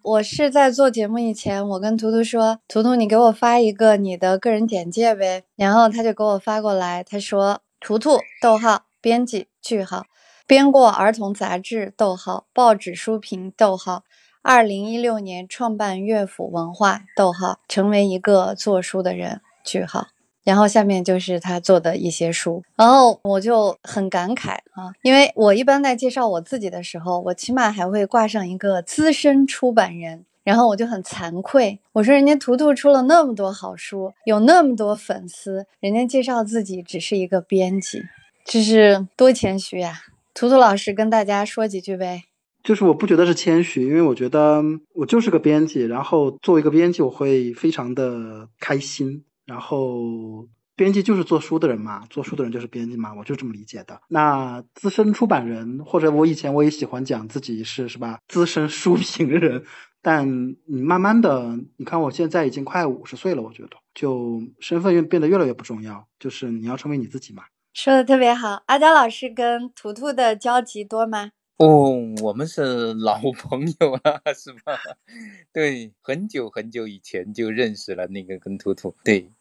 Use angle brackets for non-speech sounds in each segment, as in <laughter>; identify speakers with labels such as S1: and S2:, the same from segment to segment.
S1: 我是在做节目以前，我跟图图说：“图图，你给我发一个你的个人简介呗。”然后他就给我发过来，他说：“图图，逗号，编辑，句号，编过儿童杂志，逗号，报纸书评，逗号，二零一六年创办乐府文化，逗号，成为一个做书的人，句号。”然后下面就是他做的一些书，然后我就很感慨啊，因为我一般在介绍我自己的时候，我起码还会挂上一个资深出版人，然后我就很惭愧，我说人家图图出了那么多好书，有那么多粉丝，人家介绍自己只是一个编辑，这是多谦虚呀！图图老师跟大家说几句呗。
S2: 就是我不觉得是谦虚，因为我觉得我就是个编辑，然后作为一个编辑，我会非常的开心。然后，编辑就是做书的人嘛，做书的人就是编辑嘛，我就这么理解的。那资深出版人，或者我以前我也喜欢讲自己是是吧，资深书评人。但你慢慢的，你看我现在已经快五十岁了，我觉得就身份越变得越来越不重要，就是你要成为你自己嘛。
S1: 说的特别好，阿娇老师跟图图的交集多吗？
S3: 哦，我们是老朋友了，是吧？<laughs> 对，很久很久以前就认识了那个跟图图，对。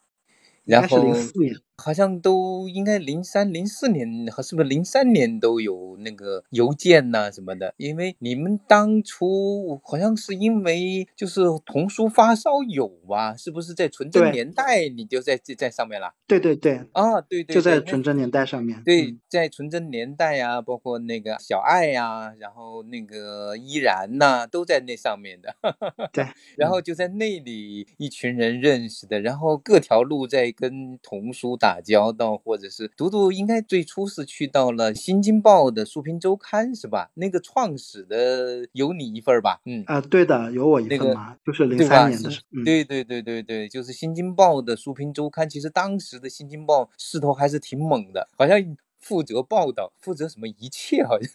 S3: 然后好像都应该零三零四年和是不是零三年都有那个邮件呐什么的，因为你们当初好像是因为就是童书发烧友吧，是不是在纯真年代你就在在上面了？
S2: 对对对，
S3: 啊对对，
S2: 就在纯真年代上面。
S3: 对，在纯真年代呀，包括那个小爱呀，然后那个依然呐，都在那上面的。<laughs>
S2: 对，
S3: 然后就在那里一群人认识的，然后各条路在。跟童书打交道，或者是读读，应该最初是去到了《新京报》的书评周刊，是吧？那个创始的有你一份吧？嗯
S2: 啊，对的，有我一份嘛，就是零三年的时候。
S3: 对对对对对，就是《新京报》的书评周刊。其实当时的《新京报》势头还是挺猛的，好像负责报道，负责什么一切，好像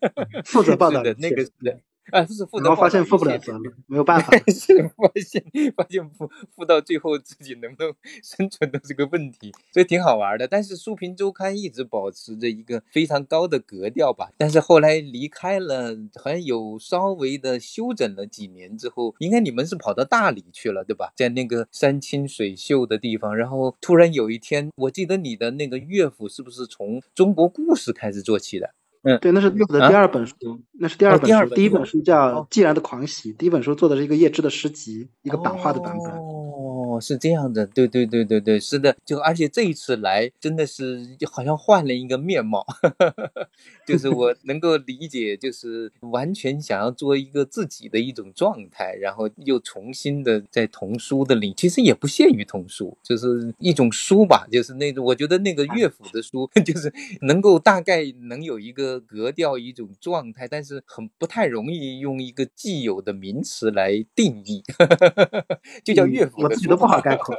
S3: <laughs>
S2: 负责报道
S3: 的那个人。啊，就是负，
S2: 然后发现负不了责 <laughs> 了，没有办法，是
S3: 发现发现负负到最后自己能不能 <laughs> 生存都是个问题，所以挺好玩的。但是书评周刊一直保持着一个非常高的格调吧。但是后来离开了，好像有稍微的休整了几年之后，应该你们是跑到大理去了，对吧？在那个山清水秀的地方，然后突然有一天，我记得你的那个乐府是不是从中国故事开始做起的？
S2: 嗯，对，那是叶子的第二本书，那是第二本书，第一本书。叫《既然的狂喜》，第一本书做的是一个叶芝的诗集，一个版画的版本。
S3: 哦，是这样的，对对对对对，是的，就而且这一次来真的是就好像换了一个面貌，<laughs> 就是我 <laughs> 能够理解，就是完全想要做一个自己的一种状态，然后又重新的在童书的里，其实也不限于童书，就是一种书吧，就是那种我觉得那个乐府的书，<laughs> 就是能够大概能有一个格调一种状态，但是很不太容易用一个既有的名词来定义，就叫乐府的书。
S2: 不好概括，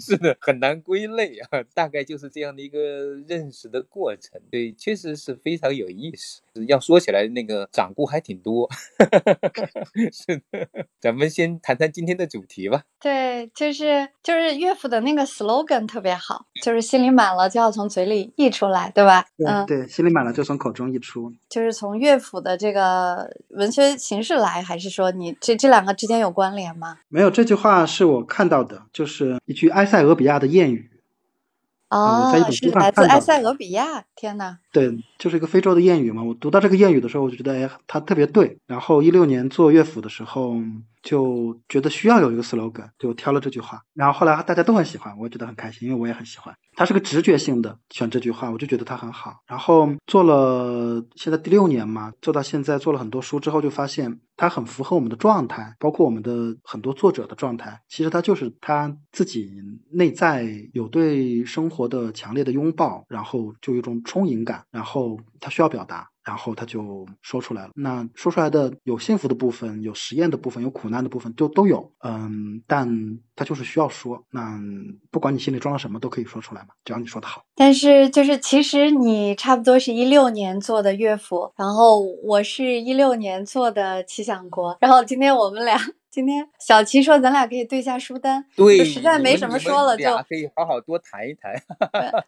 S3: 是的，很难归类啊。大概就是这样的一个认识的过程，对，确实是非常有意思。要说起来，那个掌故还挺多。<laughs> 是的，咱们先谈谈今天的主题吧。
S1: 对，就是就是乐府的那个 slogan 特别好，就是心里满了就要从嘴里溢出来，对吧？
S2: 嗯，对，心里满了就从口中溢出。
S1: 就是从乐府的这个文学形式来，还是说你这这两个之间有关联吗？
S2: 没有，这句话是我看到的。就是一句埃塞俄比亚的谚语，
S1: 哦，是来自埃塞俄比亚。天呐，
S2: 对，就是一个非洲的谚语嘛。我读到这个谚语的时候，我就觉得，哎，它特别对。然后一六年做乐府的时候，就觉得需要有一个 slogan，就挑了这句话。然后后来大家都很喜欢，我也觉得很开心，因为我也很喜欢。它是个直觉性的选这句话，我就觉得它很好。然后做了现在第六年嘛，做到现在做了很多书之后，就发现它很符合我们的状态，包括我们的很多作者的状态。其实他就是他自己内在有对生活的强烈的拥抱，然后就有一种充盈感，然后他需要表达。然后他就说出来了。那说出来的有幸福的部分，有实验的部分，有苦难的部分，就都有。嗯，但他就是需要说。那不管你心里装了什么，都可以说出来嘛，只要你说的好。
S1: 但是就是其实你差不多是一六年做的乐府，然后我是一六年做的奇想国，然后今天我们俩。今天小齐说咱俩可以对一下书单，
S3: 对，
S1: 实在没什么说了，就
S3: 可以好好多谈一谈。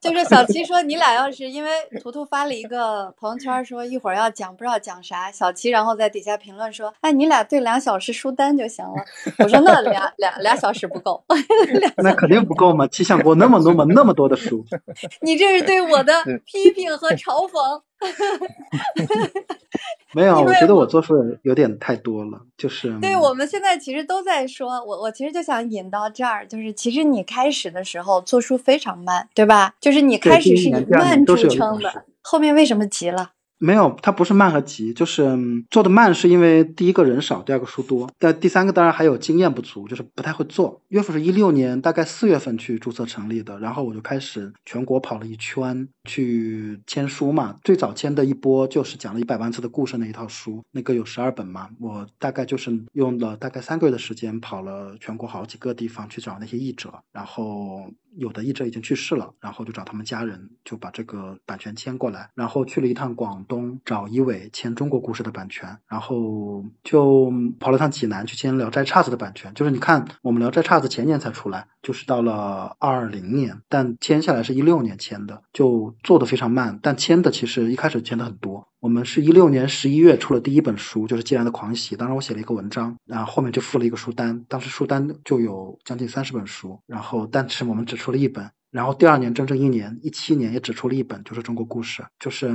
S1: 就是小齐说你俩要是因为图图发了一个朋友圈说一会儿要讲不知道讲啥，小齐然后在底下评论说，哎你俩对两小时书单就行了。我说那俩俩俩小时不够，<laughs>
S2: 那肯定不够嘛，气象国那么多么那么多的书，<laughs>
S1: 你这是对我的批评和嘲讽。<laughs>
S2: 没有，我觉得我做出的有点太多了，就是
S1: 对我们现在其实都在说，我我其实就想引到这儿，就是其实你开始的时候做出非常慢，对吧？就是你开始是以慢著称的，后面为什么急了？
S2: 没有，它不是慢和急，就是做的慢，是因为第一个人少，第二个书多，但第三个当然还有经验不足，就是不太会做。乐府是一六年大概四月份去注册成立的，然后我就开始全国跑了一圈去签书嘛。最早签的一波就是讲了一百万次的故事那一套书，那个有十二本嘛。我大概就是用了大概三个月的时间，跑了全国好几个地方去找那些译者，然后。有的译者已经去世了，然后就找他们家人，就把这个版权签过来，然后去了一趟广东找一伟签中国故事的版权，然后就跑了趟济南去签《聊斋岔子》的版权。就是你看，我们《聊斋岔子》前年才出来，就是到了二零年，但签下来是一六年签的，就做的非常慢，但签的其实一开始签的很多。我们是一六年十一月出了第一本书，就是《既然的狂喜》。当时我写了一个文章，然后后面就附了一个书单。当时书单就有将近三十本书，然后但是我们只出了一本。然后第二年整整一年，一七年也只出了一本，就是《中国故事》。就是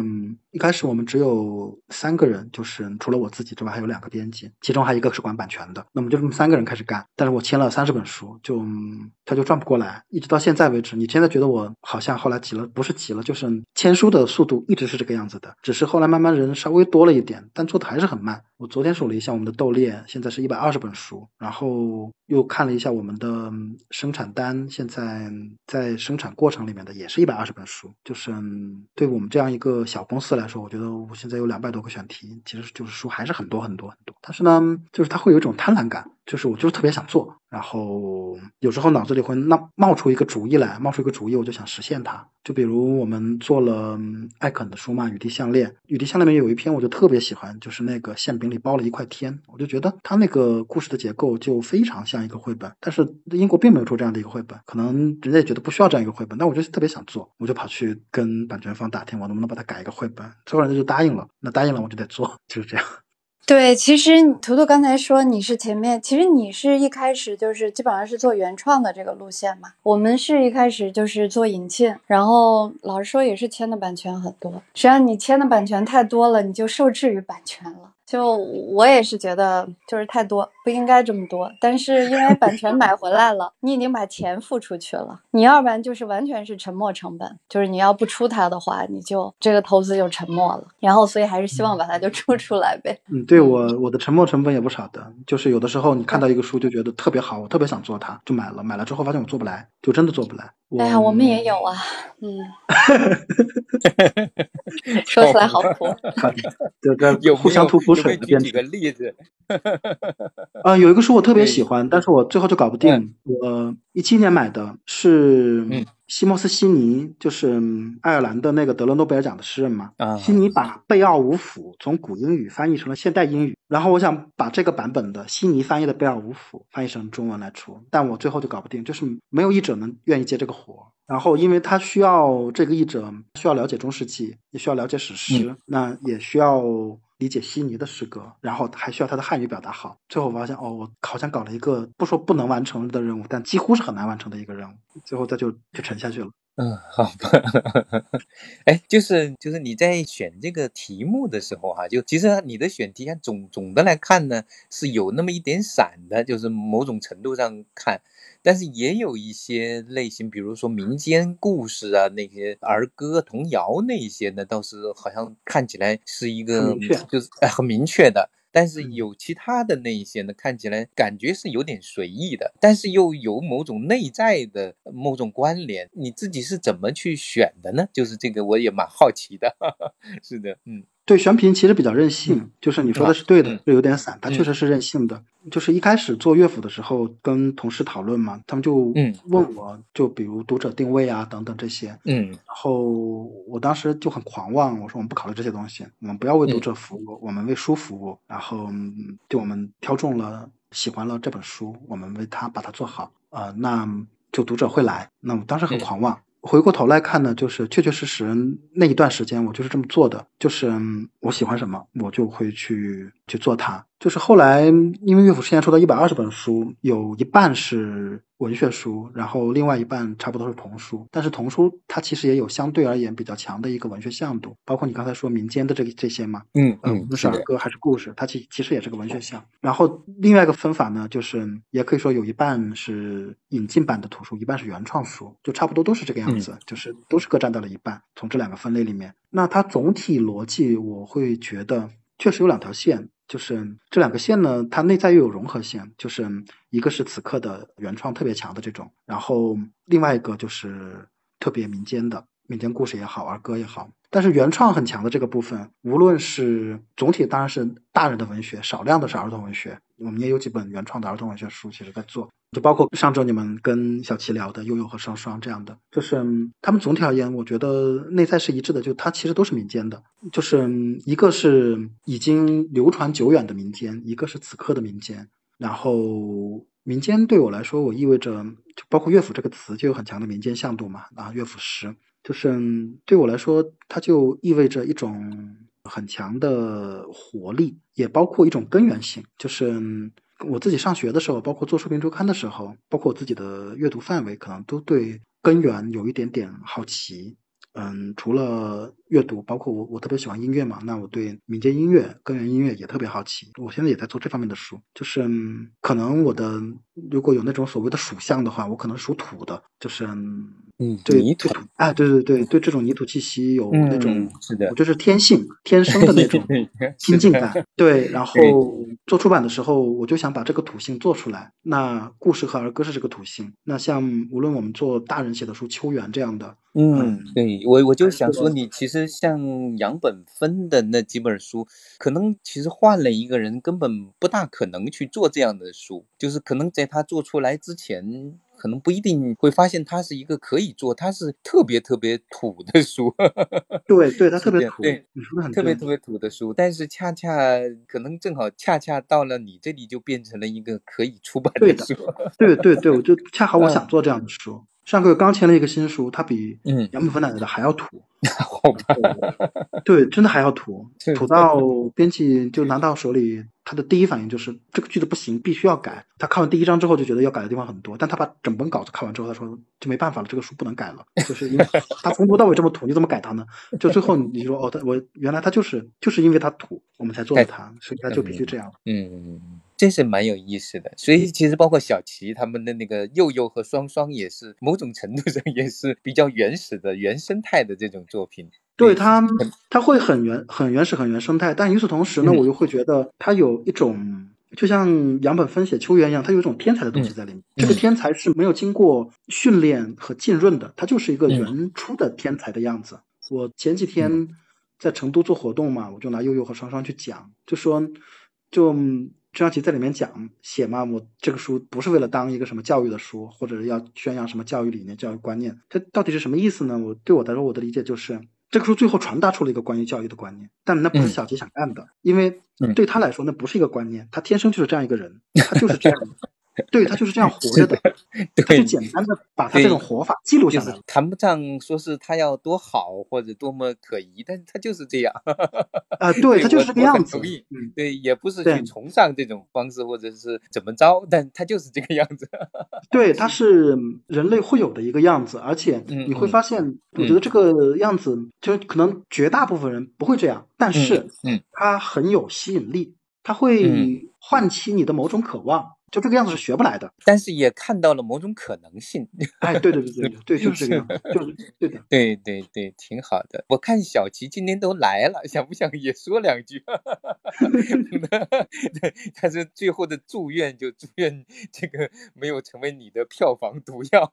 S2: 一开始我们只有三个人，就是除了我自己之外，还有两个编辑，其中还有一个是管版权的。那么就这么三个人开始干。但是我签了三十本书，就他就转不过来，一直到现在为止。你现在觉得我好像后来急了？不是急了，就是签书的速度一直是这个样子的，只是后来慢慢人稍微多了一点，但做的还是很慢。我昨天数了一下，我们的斗猎现在是一百二十本书，然后又看了一下我们的生产单，现在在生产过程里面的也是一百二十本书。就是对我们这样一个小公司来说，我觉得我现在有两百多个选题，其实就是书还是很多很多很多。但是呢，就是它会有一种贪婪感。就是我就是特别想做，然后有时候脑子里会冒冒出一个主意来，冒出一个主意，我就想实现它。就比如我们做了艾肯的书嘛，《雨滴项链》，《雨滴项链》里面有一篇我就特别喜欢，就是那个馅饼里包了一块天，我就觉得它那个故事的结构就非常像一个绘本。但是英国并没有出这样的一个绘本，可能人家也觉得不需要这样一个绘本，但我就特别想做，我就跑去跟版权方打听，我能不能把它改一个绘本，最后人家就答应了。那答应了我就得做，<laughs> 就是这样。
S1: 对，其实图图刚才说你是前面，其实你是一开始就是基本上是做原创的这个路线嘛。我们是一开始就是做引进，然后老实说也是签的版权很多。实际上你签的版权太多了，你就受制于版权了。就我也是觉得就是太多，不应该这么多。但是因为版权买回来了，你已经把钱付出去了，你要不然就是完全是沉没成本，就是你要不出它的话，你就这个投资就沉没了。然后所以还是希望把它就出 <laughs> 出来呗。
S2: 嗯，对我我的沉没成本也不少的，就是有的时候你看到一个书就觉得特别好，我特别想做它，就买了，买了之后发现我做不来，就真的做不来。
S1: 哎呀，我们也有啊，嗯，<laughs> 说起来好苦，<laughs>
S2: 就这互相吐苦水的。
S3: 举个例子，<laughs>
S2: 啊，有一个书我特别喜欢，但是我最后就搞不定。我一七年买的是西莫斯悉尼，就是爱尔兰的那个得了诺贝尔奖的诗人嘛。悉尼把贝奥武甫从古英语翻译成了现代英语，然后我想把这个版本的悉尼翻译的贝奥武甫翻译成中文来出，但我最后就搞不定，就是没有译者能愿意接这个活。然后，因为他需要这个译者需要了解中世纪，也需要了解史诗，那也需要理解悉尼的诗歌，然后还需要他的汉语表达好。最后发现，哦，我好像搞了一个不说不能完成的任务，但几乎是很难完成的一个任务。最后他就就沉下去了。
S3: 嗯，好吧。<laughs> 哎，就是就是你在选这个题目的时候哈，就其实你的选题啊总总的来看呢，是有那么一点散的，就是某种程度上看。但是也有一些类型，比如说民间故事啊，那些儿歌、童谣那一些呢，倒是好像看起来是一个就是很明确的。但是有其他的那一些呢，看起来感觉是有点随意的，但是又有某种内在的某种关联。你自己是怎么去选的呢？就是这个我也蛮好奇的。<laughs> 是的，嗯。
S2: 对，选品其实比较任性，就是你说的是对的，
S3: 嗯
S2: 就有点散，他
S3: 嗯
S2: 确实是任性的。就是一开始做乐府的时候，跟同事讨论嘛，他们就
S3: 嗯
S2: 问我，就比如读者定位啊等等这些，
S3: 嗯
S2: 然后我当时就很狂妄，我说我们不考虑这些东西，我们不要为读者服务，我们为书服务。然后嗯就我们挑中了喜欢了这本书，我们为他把它做好，呃，那就读者会来。那我当时很
S3: 嗯
S2: 狂妄。回过头来看呢，就是确确实实那一段时间我就是这么做的，就是我喜欢什么，我就会去去做它。就是后来因为乐府之前出到一百二十本书，有一半是文学书，然后另外一半差不多是童书。但是童书它其实也有相对而言比较强的一个文学向度，包括你刚才说民间的这个这些嘛，
S3: 嗯嗯，
S2: 论是儿歌还是故事，它其其实也是个文学向。然后另外一个分法呢，就是也可以说有一半是引进版的图书，一半是原创书，就差不多都是这个样子，就是都是各占到了一半。从这两个分类里面，那它总体逻辑我会觉得确实有两条线。就是这两个线呢，它内在又有融合性，就是一个是此刻的原创特别强的这种，然后另外一个就是特别民间的民间故事也好，儿歌也好。但是原创很强的这个部分，无论是总体当然是大人的文学，少量的是儿童文学。我们也有几本原创的儿童文学书，其实在做，就包括上周你们跟小齐聊的《悠悠和双双》这样的，就是他们总体而言，我觉得内在是一致的，就它其实都是民间的，就是一个是已经流传久远的民间，一个是此刻的民间。然后民间对我来说，我意味着就包括乐府这个词就有很强的民间向度嘛，啊，乐府诗。就是对我来说，它就意味着一种很强的活力，也包括一种根源性。就是我自己上学的时候，包括做书评周刊的时候，包括我自己的阅读范围，可能都对根源有一点点好奇。嗯，除了阅读，包括我，我特别喜欢音乐嘛，那我对民间音乐、根源音乐也特别好奇。我现在也在做这方面的书，就是嗯可能我的如果有那种所谓的属相的话，我可能属土的，就是嗯
S3: 嗯，
S2: 对
S3: 泥土
S2: 对，哎，对对对对，这种泥土气息有那种
S3: 嗯，是的
S2: 我，就是天性天生的那种 <laughs> 亲近感。对，然 <laughs> 后做出版的时候，我就想把这个土性做出来。那故事和儿歌是这个土性。那像无论我们做大人写的书《秋园》这样的，
S3: 嗯，对我我就想说，你其实像杨本芬的那几本书，可能其实换了一个人，根本不大可能去做这样的书，就是可能在他做出来之前。可能不一定会发现他是一个可以做，他是特别特别土的书，
S2: 对对，
S3: 他 <laughs>
S2: 特别土，
S3: 对。特别特别土的书，但是恰恰可能正好恰恰到了你这里就变成了一个可以出版
S2: 的
S3: 的书，
S2: 对对对，我就恰好我 <laughs>
S3: 嗯
S2: 想做这样的书。上个月刚签了一个新书，它比
S3: 嗯，
S2: 杨本芬奶奶的还要土。<laughs>
S3: 好吧，
S2: 对，真的还要土，<laughs> 土到编辑就拿到手里，他的第一反应就是这个句子不行，必须要改。他看完第一章之后就觉得要改的地方很多，但他把整本稿子看完之后，他说就没办法了，这个书不能改了，就是因为 <laughs> 他从头到尾这么土，你怎么改它呢？就最后你说哦，他我原来他就是就是因为他土，我们才做了他，所以他就必须这样。
S3: 嗯嗯嗯，这是蛮有意思的。所以其实包括小齐他们的那个佑佑和双双，也是某种程度上也是比较原始的原生态的这种作品。
S2: 对它
S3: 很，
S2: 它会很原很原始很原生态，但与此同时呢，
S3: 嗯
S2: 我又会觉得它有一种，就像杨本芬写《秋园》一样，它有一种天才的东西
S3: 嗯
S2: 在里面。这个
S3: 嗯
S2: 天才是没有经过训练和浸润的，它就是一个
S3: 嗯
S2: 原初的天才的样子。我前几天在成都做活动嘛，我就拿悠悠和双双去讲，就说就张小琪在里面讲写嘛，我这个书不是为了当一个什么教育的书，或者要宣扬什么教育理念、教育观念，它到底是什么意思呢？我对我来说，我的理解就是。这个书最后传达出了一个关于教育的观念，但那不是
S3: 嗯
S2: 小杰想干的，因为
S3: 嗯
S2: 对他来说那不是一个观念，他天生就是这样一个人，他就是这样的，<laughs> 对他就是这样活着的，他就，简单的把他这种活法记录下来了。
S3: 谈不上说是他要多好或者多么可疑，但是他就是这样。<laughs>
S2: 啊、对他就是这个样子
S3: 同意。
S2: 嗯，
S3: 对，也不是
S2: 对
S3: 去崇尚这种方式或者是怎么着，但他就是这个样子。
S2: 对，他 <laughs> 是人类会有的一个样子，而且
S3: 嗯
S2: 你会
S3: 嗯
S2: 发现，我觉得这个样子，就可能绝大部分人不会这样，但是
S3: 嗯
S2: 它很有吸引力，它
S3: 嗯
S2: 会唤起你的某种渴望，就这个样子是学不来的。
S3: 但是也看到了某种可能性。
S2: 哎，对对对对对对，<laughs> 就是这个样子，就是对的。
S3: 对对对，挺好的。我看小齐今天都来了，想不想也说两句？<laughs> 对，但是最后的祝愿就祝愿这个没有成为你的票房毒药。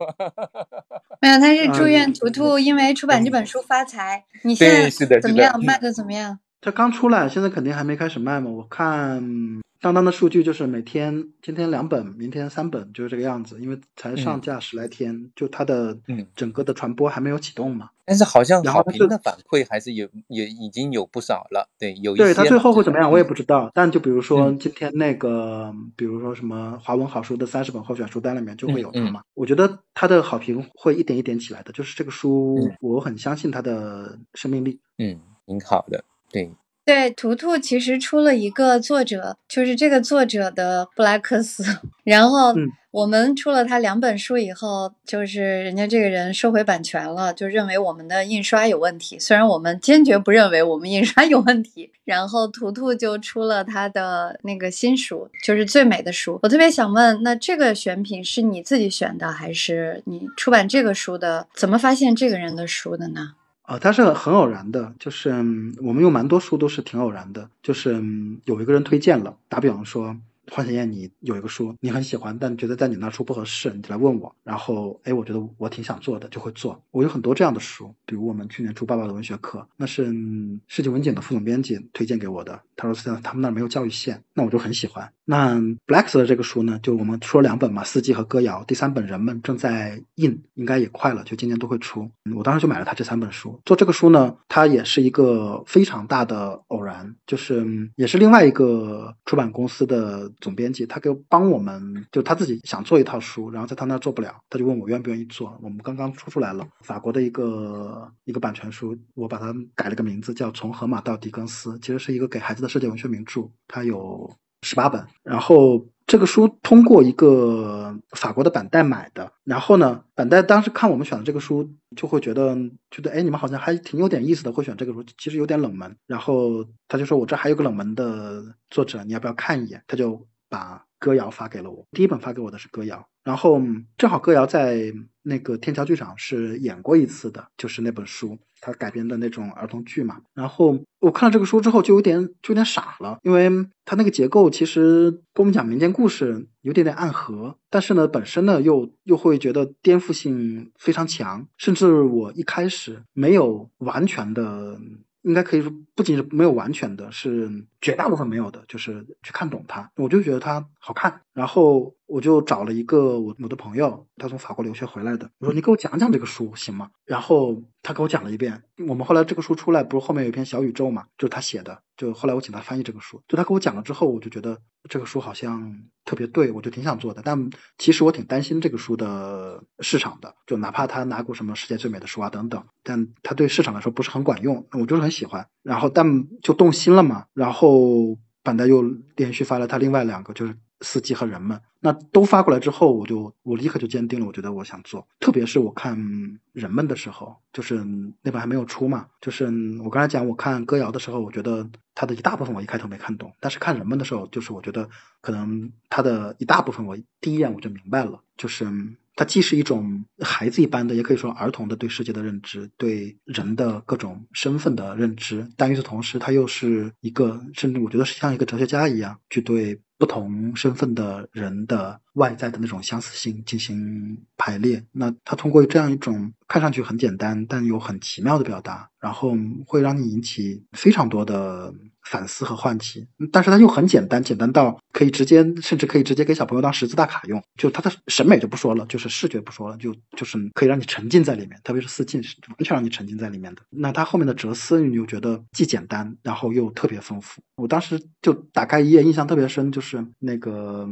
S3: <laughs>
S1: 没有，他是祝
S2: 嗯
S1: 愿图图因为出版这本书发财。你现在
S3: 是是的
S1: 怎么样？
S3: 嗯
S1: 卖的怎么样？
S2: 他刚出来，现在肯定还没开始卖嘛。我看当当的数据就是每天今天两本，明天三本，就是这个样子。因为才上架十来天，就它的
S3: 嗯
S2: 整个的传播还没有启动嘛。
S3: 但是好像好评的反馈还是有，也已经有不少了。对，有一些
S2: 对它最后会怎么样，我也
S3: 不
S2: 不知道。但就比如说
S3: 嗯
S2: 今天那个，比如说什么华文好书的三十本候选书单里面就会有它嘛。我觉得它的好评会一点一点起来的，就是这个书
S3: 嗯，
S2: 我很相信它的生命力。
S3: 嗯，挺好的。对，
S1: 对，图图其实出了一个作者，就是这个作者的布莱克斯。<laughs> 然后
S2: 嗯
S1: 我们出了他两本书以后，就是人家这个人收回版权了，就认为我们的印刷有问题。虽然我们坚决不认为我们印刷有问题。然后图图就出了他的那个新书，就是最美的书。我特别想问，那这个选品是你自己选的，还是你出版这个书的？怎么发现这个人的书的呢？
S2: 啊，它是很偶然的，就是嗯我们用蛮多书都是挺偶然的，就是嗯有一个人推荐了，打比方说，幻想燕你有一个书你很喜欢，但觉得在你那出不合适，你就来问我，然后哎，我觉得我挺想做的，就会做。我有很多这样的书，比如我们去年出《爸爸的文学课》，那是世纪文景的副总编辑推荐给我的，他说在他们那儿没有教育线，那我就很喜欢。那 Blacks 的这个书呢，就我们出了两本嘛，《四季》和《歌谣》，第三本《人们》正在印，应该也快了，就今年都会出。我当时就买了他这三本书。做这个书呢，它也是一个非常大的偶然，就是也是另外一个出版公司的总编辑，他给我帮我们，就他自己想做一套书，然后在他那儿做不了，他就问我愿不愿意做。我们刚刚出出来了，法国的一个一个版权书，我把它改了个名字，叫《从荷马到狄更斯》，其实是一个给孩子的世界文学名著，它有十八本，然后这个书通过一个法国的板带买的，然后呢，板带当时看我们选的这个书，就会觉得觉得哎，你们好像还挺有点意思的，会选这个书，其实有点冷门。然后他就说我这还有个冷门的作者，你要不要看一眼？他就把《歌谣》发给了我，第一本发给我的是《歌谣》，然后正好《歌谣》在那个天桥剧场是演过一次的，就是那本书。它改编的那种儿童剧嘛，然后我看了这个书之后就有点就有点傻了，因为它那个结构其实跟我们讲民间故事有点点暗合，但是呢本身呢又又会觉得颠覆性非常强，甚至我一开始没有完全的。应该可以说，不仅是没有完全的，是绝大部分没有的，就是去看懂它。我就觉得它好看，然后我就找了一个我我的朋友，他从法国留学回来的，我说你给我讲讲这个书行吗？然后他给我讲了一遍。我们后来这个书出来，不是后面有一篇小宇宙嘛，就是他写的。就后来我请他翻译这个书，就他给我讲了之后，我就觉得这个书好像特别对，我就挺想做的。但其实我挺担心这个书的市场的，就哪怕他拿过什么世界最美的书啊等等，但他对市场来说不是很管用。我就是很喜欢，然后但就动心了嘛，然后板带又连续发了他另外两个，就是。司机和人们，那都发过来之后，我就我立刻就坚定了，我觉得我想做。特别是我看人们的时候，就是那本还没有出嘛，就是我刚才讲，我看歌谣的时候，我觉得它的一大部分我一开头没看懂，但是看人们的时候，就是我觉得可能它的一大部分我第一眼我就明白了，就是它既是一种孩子一般的，也可以说儿童的对世界的认知，对人的各种身份的认知，但与此同时，它又是一个，甚至我觉得是像一个哲学家一样去对。不同身份的人的外在的那种相似性进行排列，那他通过这样一种看上去很简单但又很奇妙的表达，然后会让你引起非常多的反思和唤起。但是它又很简单，简单到可以直接，甚至可以直接给小朋友当识字大卡用。就他的审美就不说了，就是视觉不说了，就就是可以让你沉浸在里面，特别是四季是完全让你沉浸在里面的。那他后面的哲思，你就觉得既简单，然后又特别丰富。我当时就打开一页，印象特别深，就是那个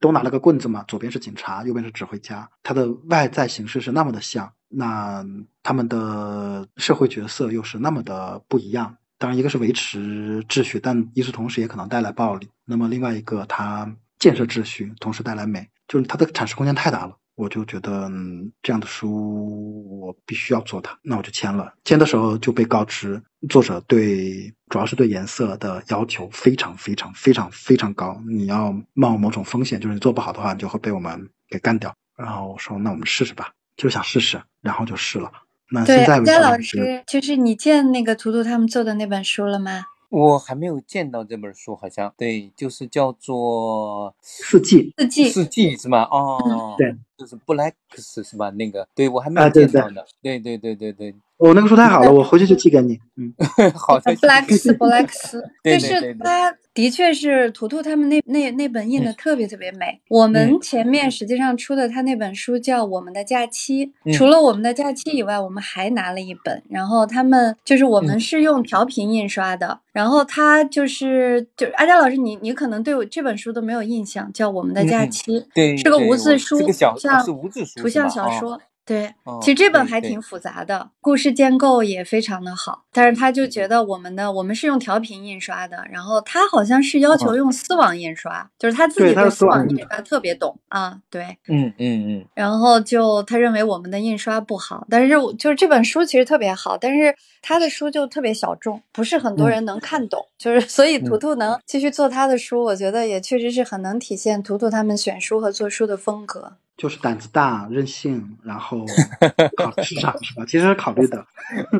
S2: 都拿了个棍子嘛，左边是警察，右边是指挥家，他的外在形式是那么的像，那他们的社会角色又是那么的不一样。当然，一个是维持秩序，但与此同时也可能带来暴力。那么另外一个，它建设秩序，同时带来美，就是它的阐释空间太大了。我就觉得、嗯、这样的书我必须要做它，那我就签了。签的时候就被告知，作者对主要是对颜色的要求非常非常非常非常高，你要冒某种风险，就是你做不好的话，你就会被我们给干掉。然后我说那我们试试吧，就是想试试，然后就试了。那，现在为止
S1: 佳老师，就是你见那个图图他们做的那本书了吗？
S3: 我还没有见到这本书，好像对，就是叫做
S2: 四季
S1: 四季，
S3: 四季是吗？哦，
S2: 对，
S3: 就是 Blacks 是吧？那个，对我还没有
S2: 啊对对
S3: 见到呢。对对对对对，
S2: 我那个书太好了，<laughs> 我回去就寄给你。嗯，<laughs>
S3: 好的，
S1: 布莱克斯，布莱克斯，
S3: 对
S1: 但是
S3: 对对。对
S1: 它的确是图图他们那那那本印的特别特别美。我们
S3: 嗯。
S1: 前面实际上出的他那本书叫《我们的假期》，
S3: 嗯。
S1: 除了《我们的假期》以外，我们还拿了一本。然后他们就是我们
S3: 嗯。
S1: 是用调频印刷的，然后他就是就是阿佳老师，你你可能对我这本书都没有印象，叫《我们的假期》，
S3: 对，
S1: 是个无字书，
S3: 是个小，
S1: 像
S3: 哦是无字书
S1: 图像小说。对，
S3: 哦
S1: 其实这本还挺复杂的，故事建构也非常的好。但是他就觉得我们的我们是用调频印刷的，然后他好像是要求
S3: 哦
S1: 用丝网印刷，就是他自己对丝
S2: 丝网印
S1: 刷特别懂啊，对。
S3: 嗯嗯嗯，
S1: 然后就他认为我们的印刷不好，但是就是这本书其实特别好，但是他的书就特别小众，不是很多
S3: 嗯
S1: 人能看懂。就是所以
S3: 嗯
S1: 图图能继续做他的书，我觉得也确实是很能体现图图他们选书和做书的风格。
S2: 就是胆子大、任性，然后 <laughs> 考虑市场是吧？其实是考虑的。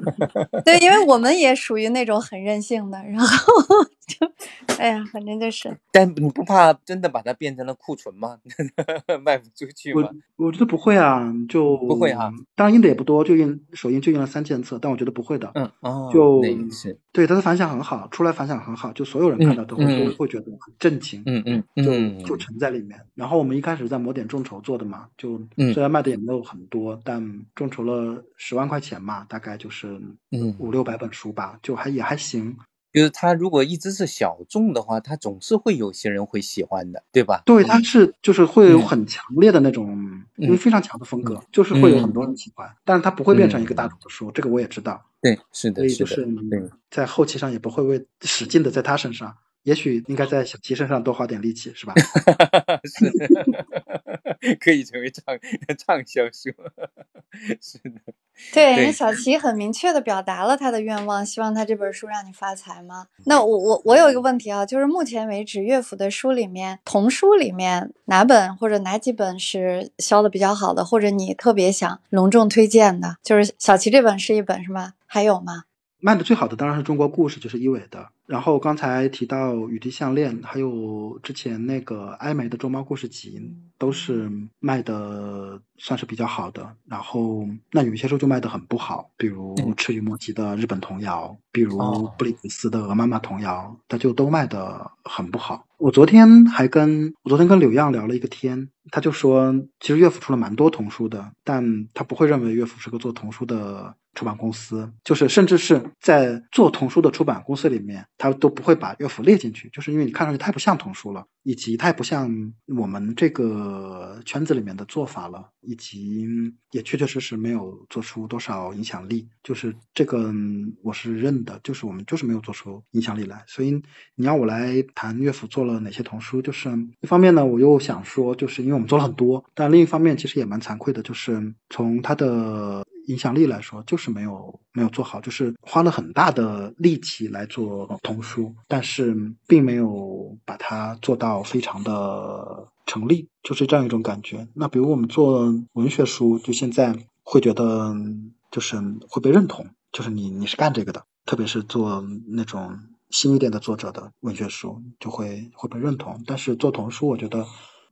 S2: <laughs>
S1: 对，因为我们也属于那种很任性的，然后就，<laughs> 哎呀，反正就是，
S3: 但你不怕真的把它变成了库存吗？<laughs> 卖不出去吗
S2: 我？我觉得不会啊，就
S3: 不会哈。
S2: 当然印的也不多，就印首印就印了三千册，但我觉得不会的。
S3: 嗯哦，
S2: 就对它的反响很好，出来反响很好，就所有人看到都会、
S3: 嗯
S2: 都会觉得很震惊。
S3: 嗯嗯
S2: 就
S3: 嗯，
S2: 就沉在里面。然后我们一开始在某点众筹做的嘛，就
S3: 嗯
S2: 虽然卖的也没有很多，但众筹了十万块钱嘛，大概就是
S3: 嗯
S2: 五六百本书吧，就还也还行。
S3: 就是它如果一直是小众的话，它总是会有些人会喜欢的，对吧？
S2: 对，它是就是会有
S3: 嗯。
S2: 很强烈的那种，因为非常强的风格，就是会有很多人喜欢，但是它不会变成一个大众的书，这个我也知道。
S3: 对，是的，
S2: 所以就是在后期上也不会为使劲的在他身上，也许应该在小齐身上多花点力气，是吧？<laughs>
S3: 是的，<laughs> 可以成为畅畅销书，<laughs> 是的，
S1: 对，因
S3: 对
S1: 为小齐很明确的表达了他的愿望，希望他这本书让你发财吗。那我我我有一个问题啊，就是目前为止乐府的书里面，童书里面哪本或者哪几本是销的比较好的，或者你特别想隆重推荐的？就是小齐这本是一本是吗？还有吗？
S2: 卖的最好的当然是中国故事，就是一伟的。然后刚才提到《雨滴项链》，还有之前那个艾梅的《周猫故事集》，都是卖的算是比较好的。然后那有一些书就卖的很不好，比如
S3: 嗯
S2: 赤羽莫吉的日本童谣，比如
S3: 哦
S2: 布里克斯的鹅妈妈童谣，它就都卖的很不好。我昨天还跟我昨天跟柳样聊了一个天，他就说，其实乐府出了蛮多童书的，但他不会认为乐府是个做童书的出版公司，就是甚至是在做童书的出版公司里面，他都不会把乐府列进去，就是因为你看上去太不像童书了，以及太不像我们这个圈子里面的做法了，以及也确确实实没有做出多少影响力，就是这个我是认的，就是我们就是没有做出影响力来，所以你要我来谈乐府做了哪些童书，就是一方面呢，我又想说，就是因为我们做了很多，但另一方面其实也蛮惭愧的，就是从他的影响力来说，就是没有没有做好，就是花了很大的力气来做童书，但是并没有把它做到非常的成立，就是这样一种感觉。那比如我们做文学书，就现在会觉得就是会被认同，就是你你是干这个的，特别是做那种新一点的作者的文学书，就会会被认同。但是做童书，我觉得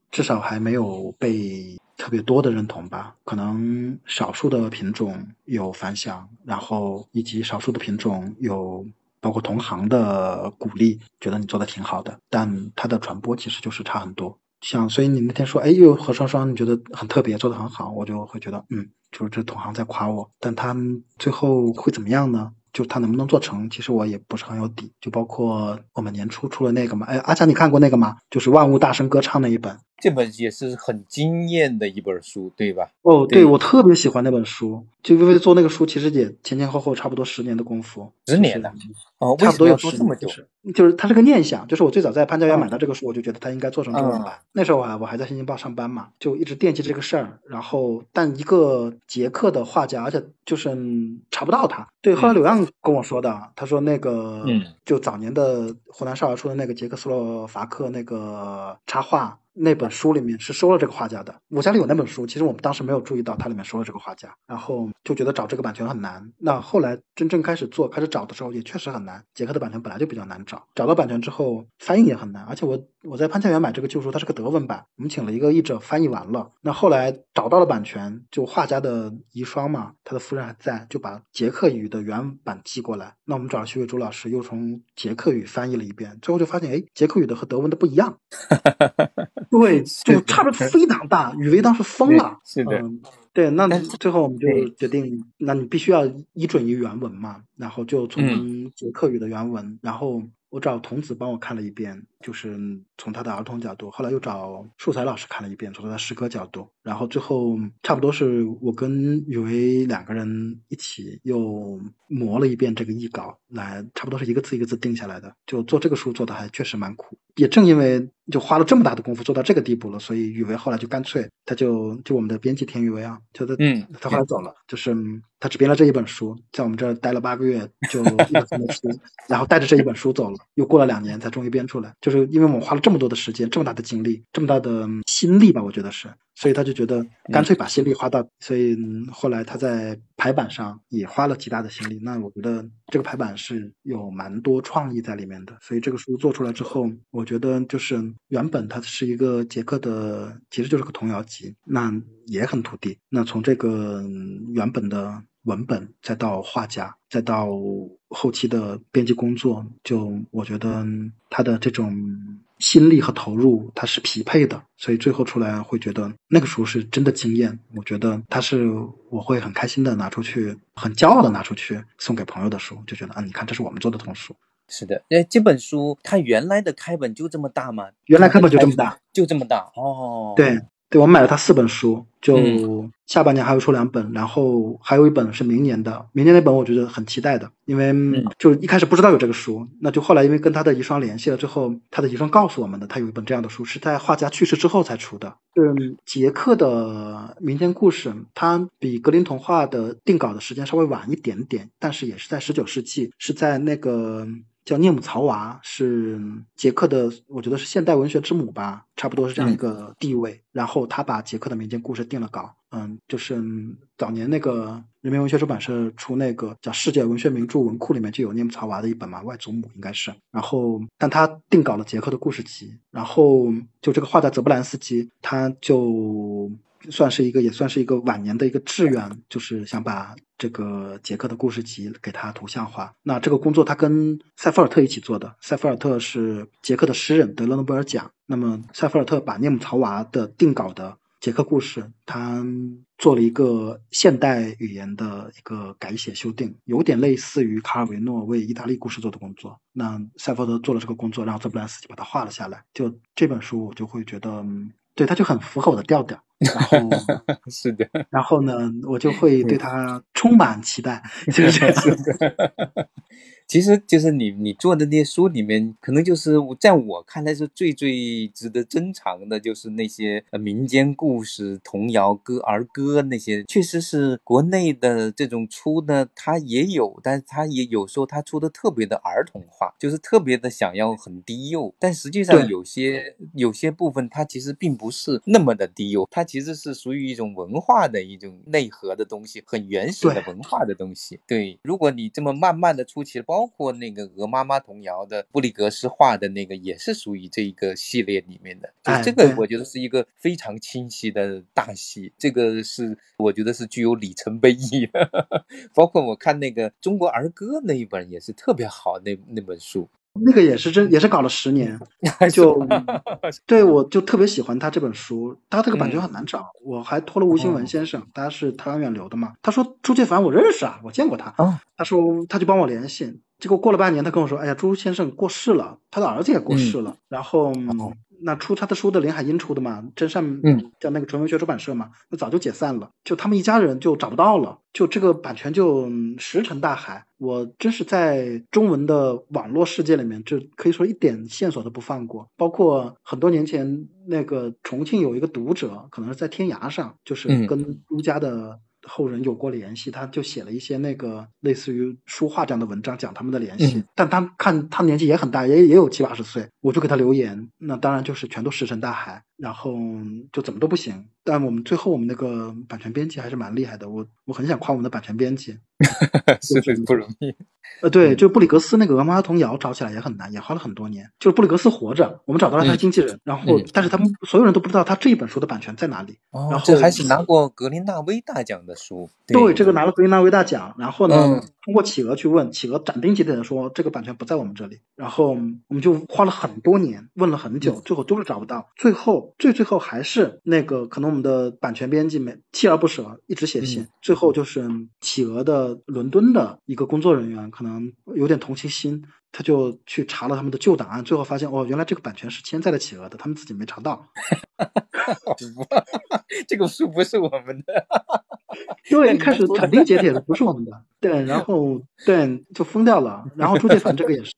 S2: 至少还没有被特别多的认同吧，可能少数的品种有反响，然后以及少数的品种有包括同行的鼓励，觉得你做的挺好的，但它的传播其实就是差很多。像所以你那天说，哎，又何双双，你觉得很特别，做的很好，我就会觉得，嗯，就是这同行在夸我，但他们最后会怎么样呢？就他能不能做成，其实我也不是很有底。就包括我们年初出了那个嘛，哎，阿强你看过那个吗？就是万物大声歌唱那一本。
S3: 这本也是很惊艳的一本书，对吧？
S2: 哦，
S3: 对
S2: 对我特别喜欢那本书，就因为做那个书，其实也前前后后差不多十年的功夫，
S3: 十年了哦，
S2: 差不多
S3: 要这么久？
S2: 年就是就是它是个念想，就是我最早在潘家园
S3: 嗯
S2: 买到这个书，我就觉得它应该做成中文版。那时候啊，我还在新京报上班嘛，就一直惦记这个事儿。然后，但一个捷克的画家，而且就是嗯查不到他。对，后来
S3: 嗯
S2: 柳亮跟我说的，他说那个，
S3: 嗯，
S2: 就早年的湖南少儿出的那个捷克斯洛伐克那个插画，那本书里面是收了这个画家的。我家里有那本书，其实我们当时没有注意到它里面收了这个画家，然后就觉得找这个版权很难。那后来真正开始做、开始找的时候，也确实很难。捷克的版权本来就比较难找，找到版权之后翻译也很难。而且我我在潘家园买这个旧书，它是个德文版，我们请了一个译者翻译完了。那后来找到了版权，就画家的遗孀嘛，他的夫人还在，就把捷克语的原版寄过来。那我们找了徐伟珠老师，又从捷克语翻译了一遍，最后就发现，哎，捷克语的和德文的不一样。<laughs> 对，就差别非常大，雨薇当时疯了。
S3: 是的，
S2: 嗯，对，那最后我们就决定，那你必须要依准于原文嘛，然后就从捷克语的原文，然后我找童子帮我看了一遍，就是从他的儿童角度，后来又找素材老师看了一遍，从他的诗歌角度，然后最后差不多是我跟雨薇两个人一起又磨了一遍这个译稿，来差不多是一个字一个字定下来的。就做这个书做的还确实蛮苦，也正因为就花了这么大的功夫做到这个地步了，所以宇维后来就干脆他就就我们的编辑田宇维啊，就他
S3: 嗯
S2: 他后来走了，就是他只编了这一本书，在我们这儿待了八个月，就一本书，然后带着这一本书走了，又过了两年才终于编出来，就是因为我们花了这么多的时间，这么大的精力，这么大的心力吧，我觉得是，所以他就觉得干脆把心力花到，所以嗯后来他在排版上也花了极大的心力。那我觉得这个排版是有蛮多创意在里面的，所以这个书做出来之后，我觉得就是原本它是一个捷克的，其实就是个童谣集，那也很土地。那从这个嗯原本的文本，再到画家，再到后期的编辑工作，就我觉得他的这种心力和投入，它是匹配的，所以最后出来会觉得那个书是真的惊艳。我觉得它是我会很开心的拿出去，很骄傲的拿出去送给朋友的书，就觉得啊，你看这是我们做的童书。
S3: 是的，哎，这本书它原来的开本就这么大吗？
S2: 原来开本就这么大，
S3: 就这么大哦。
S2: 对，对，我们买了他四本书，就
S3: 嗯
S2: 下半年还会出两本，然后还有一本是明年的，明年那本我觉得很期待的，因为
S3: 嗯
S2: 就一开始不知道有这个书，那就后来因为跟他的遗孀联系了之后，他的遗孀告诉我们的，他有一本这样的书是在画家去世之后才出的，是捷克的民间故事，它比格林童话的定稿的时间稍微晚一点点，但是也是在十九世纪，是在那个。叫涅姆曹娃，是捷克的，我觉得是现代文学之母吧，差不多是这样一个地位。然后他把捷克的民间故事定了稿，嗯，就是嗯早年那个人民文学出版社出那个叫《世界文学名著文库》里面就有涅姆曹娃的一本嘛，外祖母应该是。然后，但他定稿了捷克的故事集，然后就这个画家泽布兰斯基，他就算是一个，也算是一个晚年的一个志愿，就是想把这个杰克的故事集给他图像化。那这个工作他跟塞弗尔特一起做的，塞弗尔特是杰克的诗人，得了诺贝尔奖。那么塞弗尔特把涅姆曹娃的定稿的杰克故事，他做了一个现代语言的一个改写修订，有点类似于卡尔维诺为意大利故事做的工作。那塞弗尔特做了这个工作，然后泽布兰斯基把它画了下来。就这本书，我就会觉得，对，他就很符合我的调调。然后，<laughs>
S3: 是的，
S2: 然后呢，我就会对他充满期待，就是这样。<laughs> <laughs>
S3: 其实就是你你做的那些书里面，可能就是在我看来是最最值得珍藏的，就是那些呃民间故事、童谣、歌儿歌那些，确实是国内的这种出的，它也有，但是它也有时候它出的特别的儿童化，就是特别的想要很低幼，但实际上有些有些部分它其实并不是那么的低幼，它其实是属于一种文化的一种内核的东西，很原始的文化的东西。对，如果你这么慢慢的出奇，包括那个鹅妈妈童谣的布里格斯画的那个，也是属于这一个系列里面的。就
S2: 哎
S3: 这个，我觉得是一个非常清晰的大戏，这个是我觉得是具有里程碑意义的。<laughs> 包括我看那个中国儿歌那一本也是特别好，那那本书。
S2: 那个也是真，也是搞了十年，<laughs> 就对我就特别喜欢他这本书，他这个版权很难找，我还托了吴兴文先生，他是台湾远流的嘛，他说朱介凡我认识啊，我见过他，
S3: 哦。
S2: 他说他就帮我联系，结果过了半年，他跟我说，哎呀，朱先生过世了，他的儿子也过世了，然后。
S3: 哦。
S2: 那出他的书的林海音出的嘛，真善
S3: 嗯。
S2: 叫那个纯文学出版社嘛，那早就解散了，就他们一家人就找不到了，就这个版权就嗯石沉大海。我真是在中文的网络世界里面，这可以说一点线索都不放过。包括很多年前那个重庆有一个读者，可能是在天涯上，就是
S3: 嗯
S2: 跟朱家的。后人有过联系，他就写了一些那个类似于书画这样的文章，讲他们的联系。
S3: 嗯
S2: 但他看他年纪也很大，也也有七八十岁，我就给他留言，那当然就是全都石沉大海。然后就怎么都不行。但我们最后我们那个版权编辑还是蛮厉害的，我我很想夸我们的版权编辑。<laughs>
S3: 是的，不容易。
S2: 呃，对，就布里格斯那个鹅妈童谣找起来也很难，也花了很多年。就是布里格斯活着，我们找到了他的经纪人，然后但是他们所有人都不知道他这一本书的版权在哪里。
S3: 哦，
S2: 然后
S3: 这还是拿过格林纳威大奖的书。
S2: 对，这个拿了格林纳威大奖，然后呢，
S3: 嗯
S2: 通过企鹅去问，企鹅斩钉截铁的说这个版权不在我们这里，然后我们就花了很多年，问了很久，最后都是找不到，最后最最后还是那个可能我们的版权编辑没锲而不舍，一直写信，最后就是企鹅的伦敦的一个工作人员可能有点同情心。他就去查了他们的旧档案，最后发现哦，原来这个版权是签在了企鹅的，他们自己没查到。<laughs>
S3: 这个书不是我们的。<laughs>
S2: 对，一开始肯定解铁的不是我们的，对，然后对就封掉了。然后朱介凡这个也是，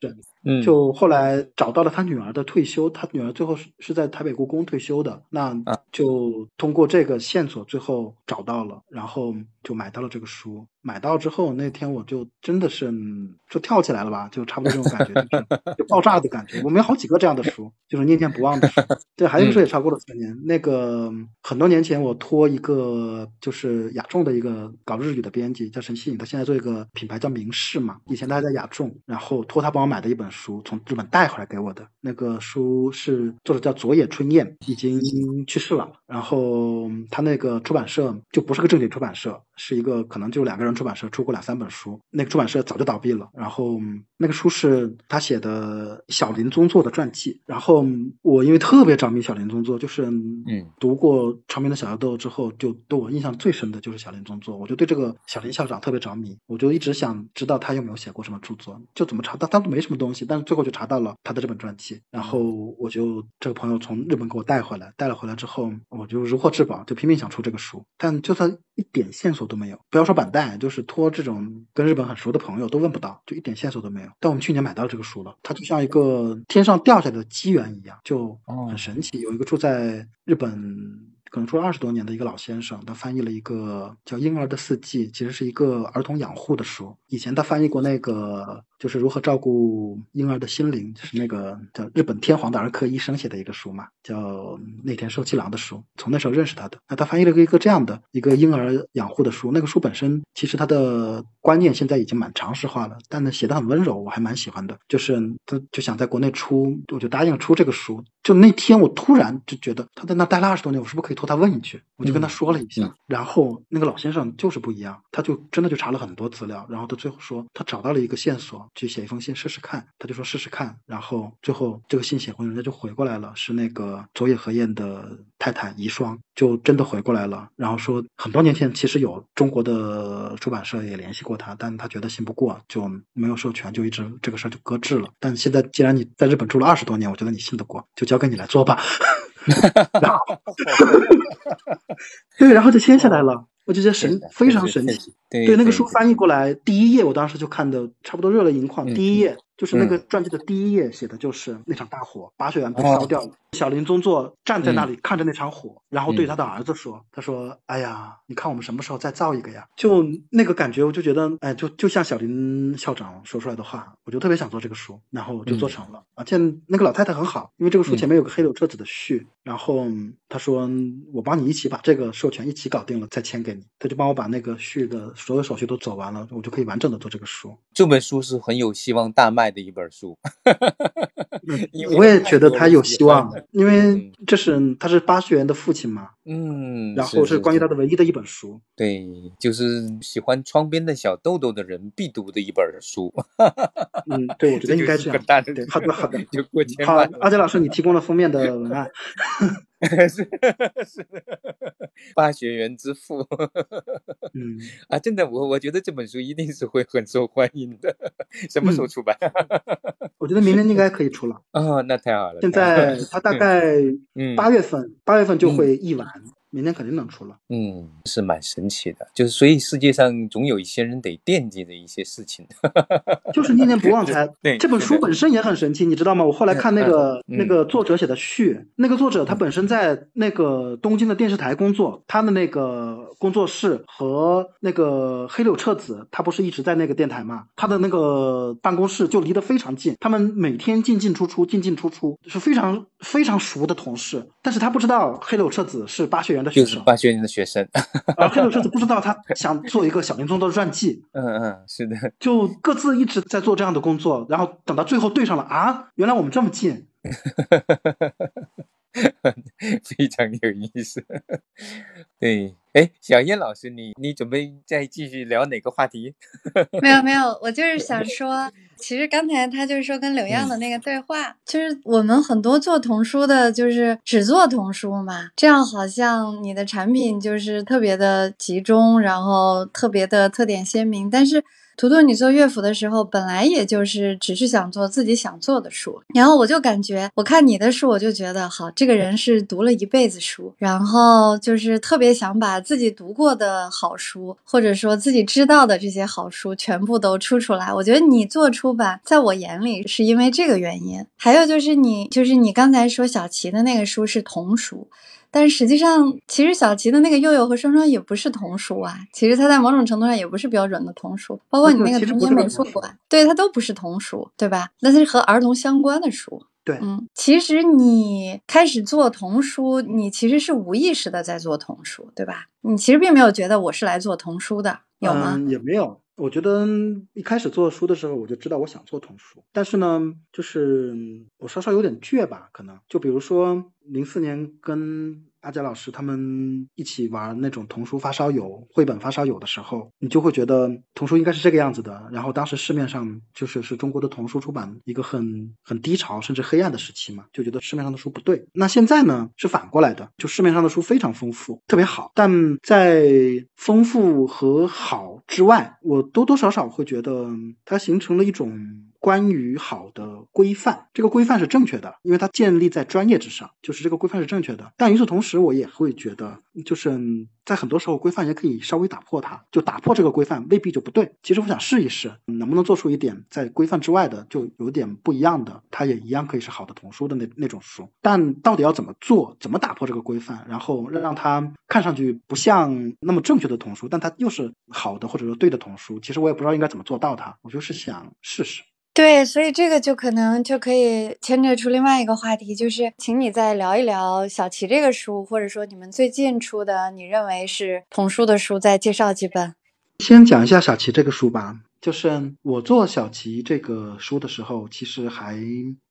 S3: 嗯，
S2: 就后来找到了他女儿的退休，他女儿最后是是在台北故宫退休的，那
S3: 啊
S2: 就通过这个线索最后找到了，然后就买到了这个书。买到之后那天我就真的是嗯就跳起来了吧，就差不多这种感觉，就是 <laughs> 就爆炸的感觉。我们有好几个这样的书，就是念念不忘的书。<laughs> 对，还有一个书也超过了三年。那个很多年前我托一个就是雅众的一个搞日语的编辑叫陈希颖，他现在做一个品牌叫明世嘛，以前他还在雅众，然后托他帮我买的一本书，从日本带回来给我的。那个书是作者叫佐野春彦，已经去世了。然后他那个出版社就不是个正经出版社，是一个可能就两个人出版社出过两三本书。那个出版社早就倒闭了。然后那个书是他写的小林宗作的传记。然后我因为特别着迷小林宗作，就是
S3: 嗯
S2: 读过《长篇的小豆豆》之后，就对我印象最深的就是小林宗作。我就对这个小林校长特别着迷，我就一直想知道他有没有写过什么著作。就怎么查他，他都没什么东西，但是最后就查到了他的这本传记。然后我就这个朋友从日本给我带回来，带了回来之后，我就如获至宝，就拼命想出这个书，但就算一点线索都没有。不要说板带，就是托这种跟日本很熟的朋友都问不到，就一点线索都没有。但我们去年买到这个书了，它就像一个天上掉下来的机缘一样，就很神奇。有一个住在日本。可能住了二十多年的一个老先生，他翻译了一个叫《婴儿的四季》，其实是一个儿童养护的书。以前他翻译过那个，就是如何照顾婴儿的心灵，就是那个叫日本天皇的儿科医生写的一个书嘛，叫内田寿七郎的书。从那时候认识他的。那他翻译了一个这样的一个婴儿养护的书。那个书本身其实他的观念现在已经蛮常识化了，但呢写的很温柔，我还蛮喜欢的。就是他就想在国内出，我就答应出这个书。就那天我突然就觉得他在那待了二十多年，我是不是可以托他问一句？我就跟他说了一下，
S3: 嗯
S2: 然后那个老先生就是不一样，他就真的就查了很多资料，然后他最后说他找到了一个线索，去写一封信试试看，他就说试试看，然后最后这个信写回人家就回过来了，是那个佐野和彦的太太遗孀，就真的回过来了，然后说很多年前其实有中国的出版社也联系过他，但他觉得信不过，就没有授权，就一直这个事儿就搁置了。但现在既然你在日本住了二十多年，我觉得你信得过，就交给你来做吧。<laughs> 然后，<laughs> 对，然后就签下来了，我就觉得神非常神奇。
S3: 对
S2: 对，那个书翻译过来，第一页我当时就看的差不多热泪盈眶。
S3: 嗯
S2: 第一页就是那个
S3: 嗯
S2: 传记的第一页写的就是那场大火，八学园被
S3: 哦
S2: 烧掉了。小林宗作站在那里看着那场火，然后对
S3: 嗯
S2: 他的儿子说：“他说，哎呀，你看我们什么时候再造一个呀？”就那个感觉，我就觉得，哎，就就像小林校长说出来的话，我就特别想做这个书，然后就做成了。而且那个老太太很好，因为这个书
S3: 嗯
S2: 前面有个黑柳彻子的序，然后他说我帮你一起把这个授权一起搞定了，再签给你。他就帮我把那个序的所有手续都走完了，我就可以完整的做这个书。
S3: 这本书是很有希望大卖的一本书。<laughs>
S2: 我也觉得他有希望因为
S3: 嗯
S2: 这是他是八学园的父亲嘛，
S3: 嗯，
S2: 然后
S3: 是
S2: 关于他的唯一的一本书。
S3: 对，就是喜欢窗边的小豆豆的人必读的一本书。
S2: 嗯，对，我觉得 <laughs> 应该
S3: 是很。大的
S2: 对，好的，好的。<laughs>
S3: 就过千
S2: 好
S3: 万，
S2: 阿杰老师，你提供了封面的文案。<laughs>
S3: 是是八学园之父
S2: 嗯，
S3: 啊！真的，我我觉得这本书一定是会很受欢迎的。什么时候出版？<laughs>
S2: 我觉得明年应该可以出了。<laughs>
S3: 哦，那太好了。
S2: 现在他大概
S3: 嗯
S2: 八月份，八月份就会译完。明天肯定能出了。
S3: 嗯，是蛮神奇的，就是所以世界上总有一些人得惦记着一些事情，<laughs>
S2: 就是念念不忘才
S3: 对
S2: 这本书本身也很神奇，你知道吗？我后来看那个、
S3: 嗯
S2: 那个作者写的序，那个作者他本身在那个东京的电视台工作，他的那个工作室和那个黑柳彻子，他不是一直在那个电台嘛？他的那个办公室就离得非常近，他们每天进进出出，进进出出，是非常非常熟的同事。但是他不知道黑柳彻子是八学园的学
S3: 就是
S2: 生，
S3: 八学年的学生。
S2: 而黑柳彻子不知道他想做一个小林宗的传记，
S3: 嗯嗯，是的，<laughs>
S2: 就各自一直在做这样的工作，然后等到最后对上了啊，原来我们这么近。<laughs>
S3: 非常有意思。对，哎，小燕老师，你你准备再继续聊哪个话题？<laughs>
S1: 没有没有，我就是想说，其实刚才他就是说跟柳漾的那个对话，就是我们很多做童书的，就是只做童书嘛，这样好像你的产品就是特别的集中，然后特别的特点鲜明，但是。图图，你做乐府的时候，本来也就是只是想做自己想做的书，然后我就感觉，我看你的书，我就觉得好，这个人是读了一辈子书，然后就是特别想把自己读过的好书，或者说自己知道的这些好书，全部都出出来。我觉得你做出版，在我眼里是因为这个原因。还有就是你，就是你刚才说小齐的那个书是童书。但实际上，其实小齐的那个佑佑和双双也不是童书啊。其实它在某种程度上也不是标准的童书，包括你那个童年美术馆，对它都不是童书，对吧？那是和儿童相关的书。
S2: 对，
S1: 嗯，其实你开始做童书，你其实是无意识的在做童书，对吧？你其实并没有觉得我是来做童书的，有吗？
S2: 嗯，也没有。我觉得一开始做书的时候，我就知道我想做童书，但是呢，就是我稍稍有点倔吧，可能就比如说零四年跟阿佳老师他们一起玩那种童书发烧友、绘本发烧友的时候，你就会觉得童书应该是这个样子的。然后当时市面上就是是中国的童书出版一个很很低潮甚至黑暗的时期嘛，就觉得市面上的书不对。那现在呢是反过来的，就市面上的书非常丰富，特别好，但在丰富和好之外，我多多少少会觉得它形成了一种。关于好的规范，这个规范是正确的，因为它建立在专业之上，就是这个规范是正确的。但与此同时，我也会觉得，就是在很多时候，规范也可以稍微打破它，就打破这个规范未必就不对。其实我想试一试，能不能做出一点在规范之外的，就有点不一样的，它也一样可以是好的童书的那那种书。但到底要怎么做，怎么打破这个规范，然后让它看上去不像那么正确的童书，但它又是好的或者说对的童书，其实我也不知道应该怎么做到它。我就是想试试。
S1: 对，所以这个就可能就可以牵扯出另外一个话题，就是请你再聊一聊小齐这个书，或者说你们最近出的你认为是童书的书，再介绍几本。
S2: 先讲一下小齐这个书吧，就是我做小齐这个书的时候，其实还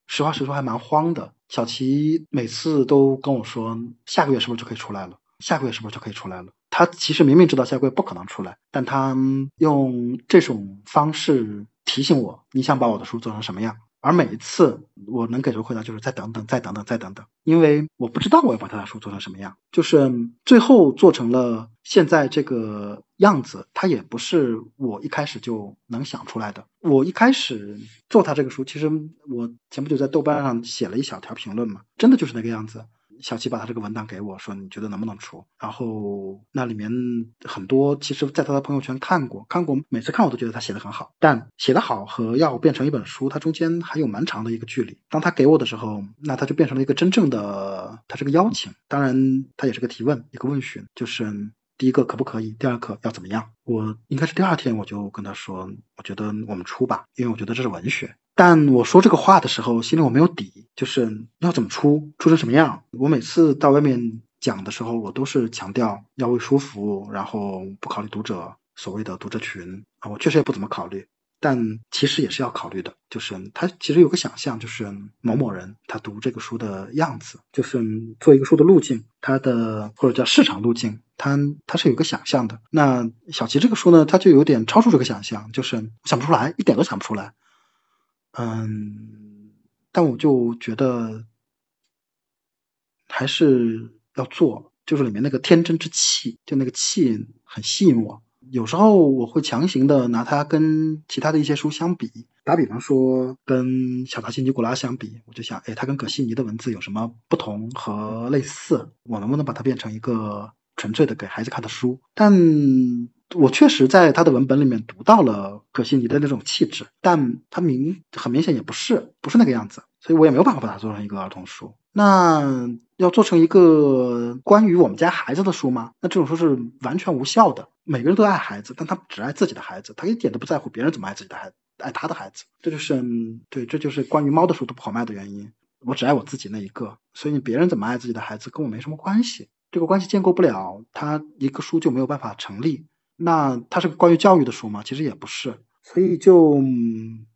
S2: 实话实说还蛮慌的。小齐每次都跟我说，下个月是不是就可以出来了？下个月是不是就可以出来了？他其实明明知道下个月不可能出来，但他用这种方式。提醒我你想把我的书做成什么样，而每一次我能给出回答就是再等等，再等等，再等等，因为我不知道我要把他的书做成什么样，就是最后做成了现在这个样子，它也不是我一开始就能想出来的。我一开始做他这个书，其实我前不久在豆瓣上写了一小条评论嘛，真的就是那个样子。小齐把他这个文档给我说，你觉得能不能出？然后那里面很多，其实在他的朋友圈看过，看过，每次看我都觉得他写的很好，但写的好和要变成一本书，它中间还有蛮长的一个距离。当他给我的时候，那他就变成了一个真正的，他是个邀请，当然他也是个提问，一个问询，就是第一个可不可以，第二个要怎么样？我应该是第二天我就跟他说，我觉得我们出吧，因为我觉得这是文学。但我说这个话的时候，心里我没有底，就是要怎么出，出成什么样。我每次到外面讲的时候，我都是强调要为书服务，然后不考虑读者所谓的读者群啊，我确实也不怎么考虑，但其实也是要考虑的。就是他其实有个想象，就是某某人他读这个书的样子，就是做一个书的路径，他的或者叫市场路径，他他是有个想象的。那小齐这个书呢，他就有点超出这个想象，就是想不出来，一点都想不出来。嗯，但我就觉得还是要做，就是里面那个天真之气，就那个气很吸引我。有时候我会强行的拿它跟其他的一些书相比，打比方说，跟小达西尼古拉相比，我就想，哎，它跟葛西尼的文字有什么不同和类似？我能不能把它变成一个纯粹的给孩子看的书？但我确实在他的文本里面读到了可西尼的那种气质，但他明很明显也不是不是那个样子，所以我也没有办法把它做成一个儿童书。那要做成一个关于我们家孩子的书吗？那这种书是完全无效的。每个人都爱孩子，但他只爱自己的孩子，他一点都不在乎别人怎么爱自己的孩子，爱他的孩子。这就是对，这就是关于猫的书都不好卖的原因。我只爱我自己那一个，所以你别人怎么爱自己的孩子跟我没什么关系。这个关系建构不了，他一个书就没有办法成立。那它是个关于教育的书吗？其实也不是，所以就。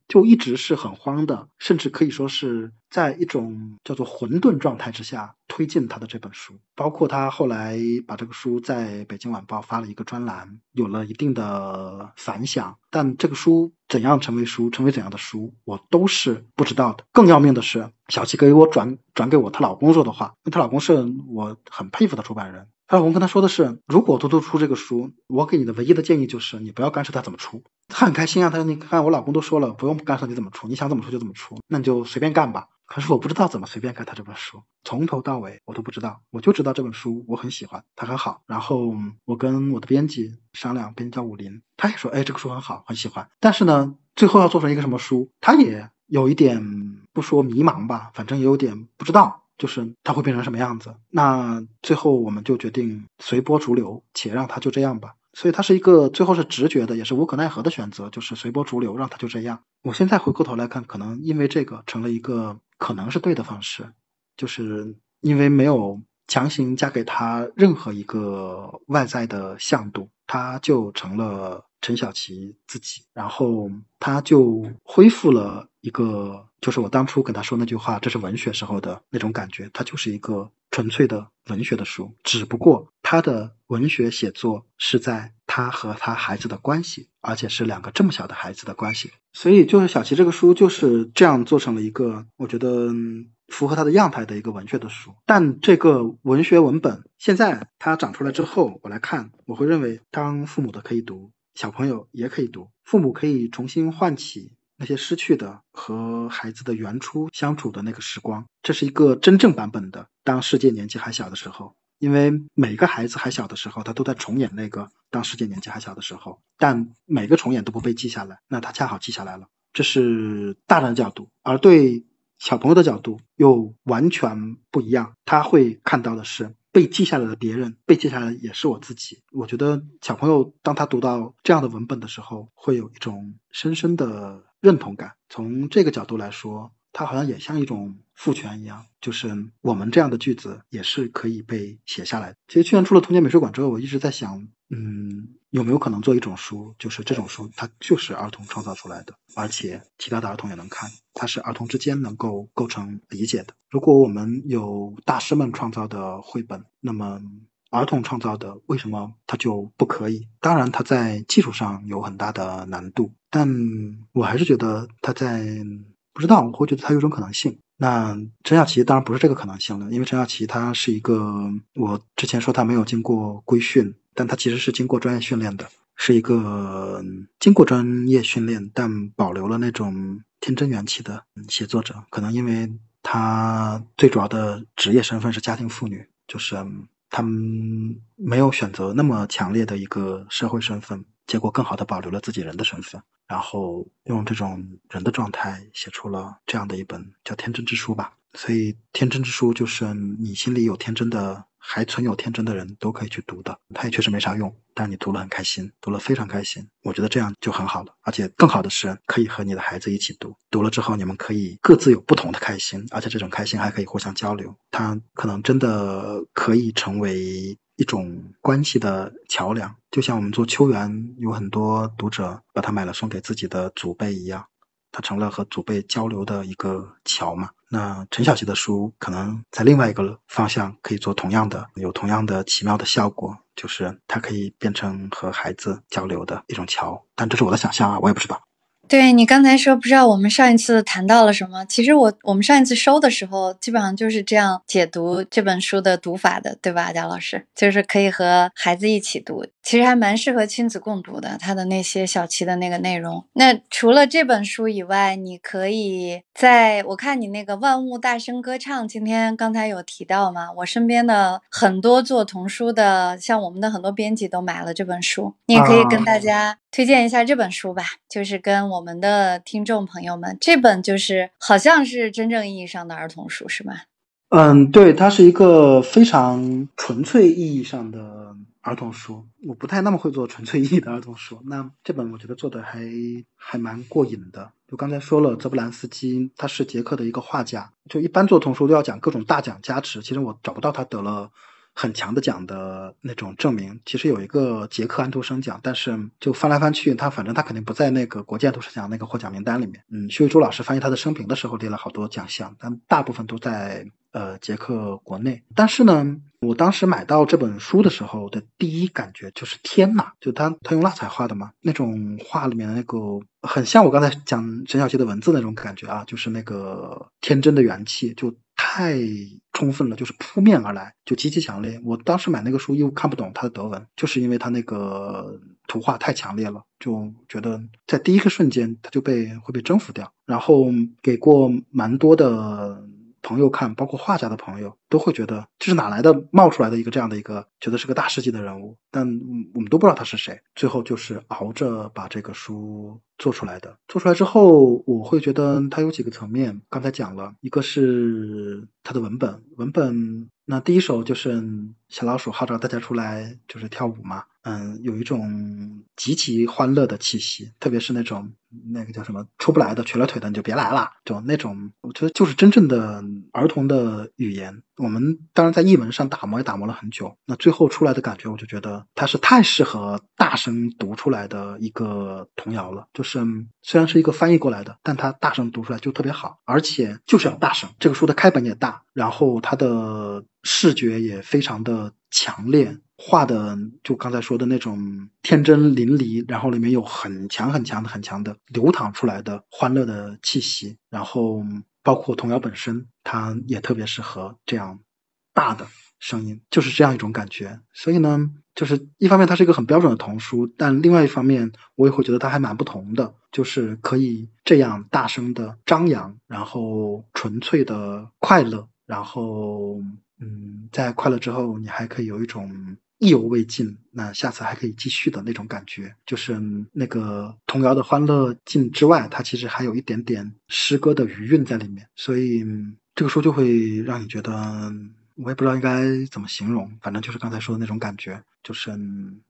S2: 就一直是很慌的，甚至可以说是在一种叫做混沌状态之下推进他的这本书。包括他后来把这个书在北京晚报发了一个专栏，有了一定的反响。但这个书怎样成为书，成为怎样的书，我都是不知道的。更要命的是，小七给我转转给我她老公说的话，因为她老公是我很佩服的出版人。她老公跟她说的是：如果多多出这个书，我给你的唯一的建议就是你不要干涉他怎么出。他很开心啊，他说：“你看，我老公都说了，不用干涉你怎么出，你想怎么出就怎么出，那你就随便干吧。”可是我不知道怎么随便看他这本书，从头到尾我都不知道，我就知道这本书我很喜欢，它很好。然后我跟我的编辑商量，编辑叫武林，他也说：“哎，这个书很好，很喜欢。”但是呢，最后要做成一个什么书，他也有一点不说迷茫吧，反正也有点不知道，就是他会变成什么样子。那最后我们就决定随波逐流，且让他就这样吧。所以它是一个最后是直觉的，也是无可奈何的选择，就是随波逐流，让它就这样。我现在回过头来看，可能因为这个成了一个可能是对的方式，就是因为没有强行加给他任何一个外在的向度，他就成了陈小奇自己，然后他就恢复了一个，就是我当初跟他说那句话，这是文学时候的那种感觉，他就是一个。纯粹的文学的书，只不过他的文学写作是在他和他孩子的关系，而且是两个这么小的孩子的关系，所以就是小齐这个书就是这样做成了一个我觉得符合他的样态的一个文学的书。但这个文学文本现在它长出来之后，我来看，我会认为当父母的可以读，小朋友也可以读，父母可以重新唤起。那些失去的和孩子的原初相处的那个时光，这是一个真正版本的。当世界年纪还小的时候，因为每个孩子还小的时候，他都在重演那个当世界年纪还小的时候，但每个重演都不被记下来，那他恰好记下来了。这是大人的角度，而对小朋友的角度又完全不一样。他会看到的是。被记下来的别人，被记下来的也是我自己。我觉得小朋友当他读到这样的文本的时候，会有一种深深的认同感。从这个角度来说，它好像也像一种赋权一样，就是我们这样的句子也是可以被写下来。其实去年出了《童年美术馆》之后，我一直在想，嗯。有没有可能做一种书，就是这种书，它就是儿童创造出来的，而且其他的儿童也能看，它是儿童之间能够构成理解的。如果我们有大师们创造的绘本，那么儿童创造的为什么它就不可以？当然，它在技术上有很大的难度，但我还是觉得它在不知道，我会觉得它有种可能性。那陈小奇当然不是这个可能性了，因为陈小奇他是一个，我之前说他没有经过规训。但他其实是经过专业训练的，是一个经过专业训练但保留了那种天真元气的写作者。可能因为他最主要的职业身份是家庭妇女，就是他们没有选择那么强烈的一个社会身份，结果更好的保留了自己人的身份，然后用这种人的状态写出了这样的一本叫《天真之书》吧。所以，《天真之书》就是你心里有天真的。还存有天真的人都可以去读的，它也确实没啥用，但你读了很开心，读了非常开心，我觉得这样就很好了。而且更好的是，可以和你的孩子一起读，读了之后你们可以各自有不同的开心，而且这种开心还可以互相交流。它可能真的可以成为一种关系的桥梁，就像我们做秋园，有很多读者把它买了送给自己的祖辈一样。它成了和祖辈交流的一个桥嘛？那陈小奇的书可能在另外一个方向可以做同样的，有同样的奇妙的效果，就是它可以变成和孩子交流的一种桥。但这是我的想象啊，我也不知道。
S1: 对你刚才说不知道我们上一次谈到了什么，其实我我们上一次收的时候基本上就是这样解读这本书的读法的，对吧，贾老师？就是可以和孩子一起读。其实还蛮适合亲子共读的。他的那些小七的那个内容。那除了这本书以外，你可以在我看你那个万物大声歌唱，今天刚才有提到嘛？我身边的很多做童书的，像我们的很多编辑都买了这本书，你也可以跟大家推荐一下这本书吧。就是跟我们的听众朋友们，这本就是好像是真正意义上的儿童书，是吧？
S2: 嗯，对，它是一个非常纯粹意义上的儿童书。我不太那么会做纯粹意义的儿童书，那这本我觉得做的还还蛮过瘾的。就刚才说了，泽布兰斯基他是捷克的一个画家，就一般做童书都要讲各种大奖加持，其实我找不到他得了。很强的奖的那种证明，其实有一个捷克安徒生奖，但是就翻来翻去，他反正他肯定不在那个国际安徒生奖那个获奖名单里面。嗯，徐伟珠老师翻译他的生平的时候列了好多奖项，但大部分都在呃捷克国内。但是呢，我当时买到这本书的时候的第一感觉就是天呐，就他他用蜡彩画的嘛，那种画里面的那个很像我刚才讲沈小溪的文字那种感觉啊，就是那个天真的元气就。太充分了，就是扑面而来，就极其强烈。我当时买那个书又看不懂他的德文，就是因为他那个图画太强烈了，就觉得在第一个瞬间它就被会被征服掉。然后给过蛮多的。朋友看，包括画家的朋友都会觉得这是哪来的冒出来的一个这样的一个，觉得是个大师级的人物，但我们都不知道他是谁。最后就是熬着把这个书做出来的。做出来之后，我会觉得它有几个层面。刚才讲了一个是它的文本，文本那第一首就是小老鼠号召大家出来就是跳舞嘛。嗯，有一种极其欢乐的气息，特别是那种那个叫什么出不来的瘸了腿的你就别来了，就那种，我觉得就是真正的儿童的语言。我们当然在译文上打磨也打磨了很久，那最后出来的感觉，我就觉得它是太适合大声读出来的一个童谣了。就是虽然是一个翻译过来的，但它大声读出来就特别好，而且就是要大声。这个书的开本也大，然后它的视觉也非常的强烈。画的就刚才说的那种天真淋漓，然后里面有很强很强的很强的流淌出来的欢乐的气息，然后包括童谣本身，它也特别适合这样大的声音，就是这样一种感觉。所以呢，就是一方面它是一个很标准的童书，但另外一方面我也会觉得它还蛮不同的，就是可以这样大声的张扬，然后纯粹的快乐，然后嗯，在快乐之后，你还可以有一种。意犹未尽，那下次还可以继续的那种感觉，就是那个童谣的欢乐劲之外，它其实还有一点点诗歌的余韵在里面，所以这个书就会让你觉得。我也不知道应该怎么形容，反正就是刚才说的那种感觉，就是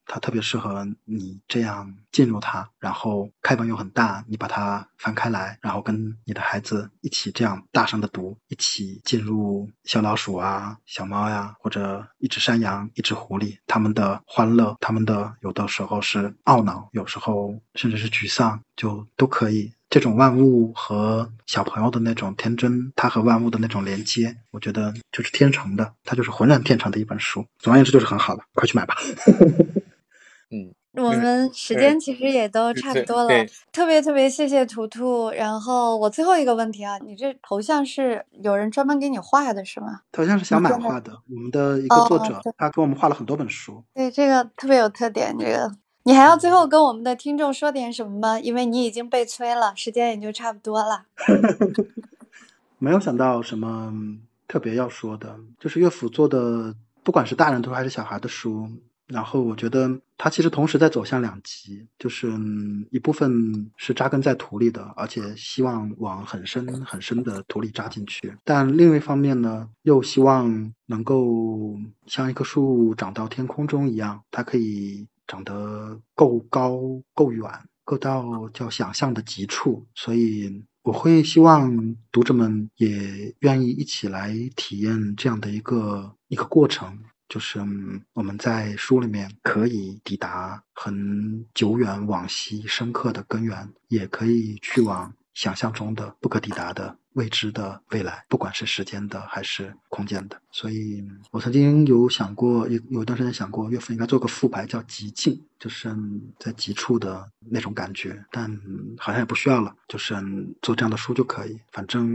S2: 它特别适合你这样进入它，然后开本又很大，你把它翻开来，然后跟你的孩子一起这样大声的读，一起进入小老鼠啊、小猫呀，或者一只山羊、一只狐狸，他们的欢乐，他们的有的时候是懊恼，有时候甚至是沮丧，就都可以。这种万物和小朋友的那种天真，他和万物的那种连接，我觉得就是天成的，它就是浑然天成的一本书。总而言之，就是很好的，快去买吧。<laughs>
S3: 嗯，
S1: 我们时间其实也都差不多了，特别特别谢谢图图。然后我最后一个问题啊，你这头像是有人专门给你画的是吗？
S2: 头像是小满画的，我们的一个作者，他给我们画了很多本书。
S1: 对，这个特别有特点，这个。你还要最后跟我们的听众说点什么吗？因为你已经被催了，时间也就差不多了。<laughs>
S2: 没有想到什么特别要说的，就是乐府做的，不管是大人读还是小孩的书，然后我觉得他其实同时在走向两极，就是一部分是扎根在土里的，而且希望往很深很深的土里扎进去，但另一方面呢，又希望能够像一棵树长到天空中一样，它可以。长得够高、够远，够到叫想象的极处，所以我会希望读者们也愿意一起来体验这样的一个一个过程，就是我们在书里面可以抵达很久远往昔深刻的根源，也可以去往想象中的不可抵达的未知的未来，不管是时间的还是空间的。所以我曾经有想过，有有一段时间想过，岳父应该做个副牌叫极境，就是在极处的那种感觉，但好像也不需要了，就是做这样的书就可以。反正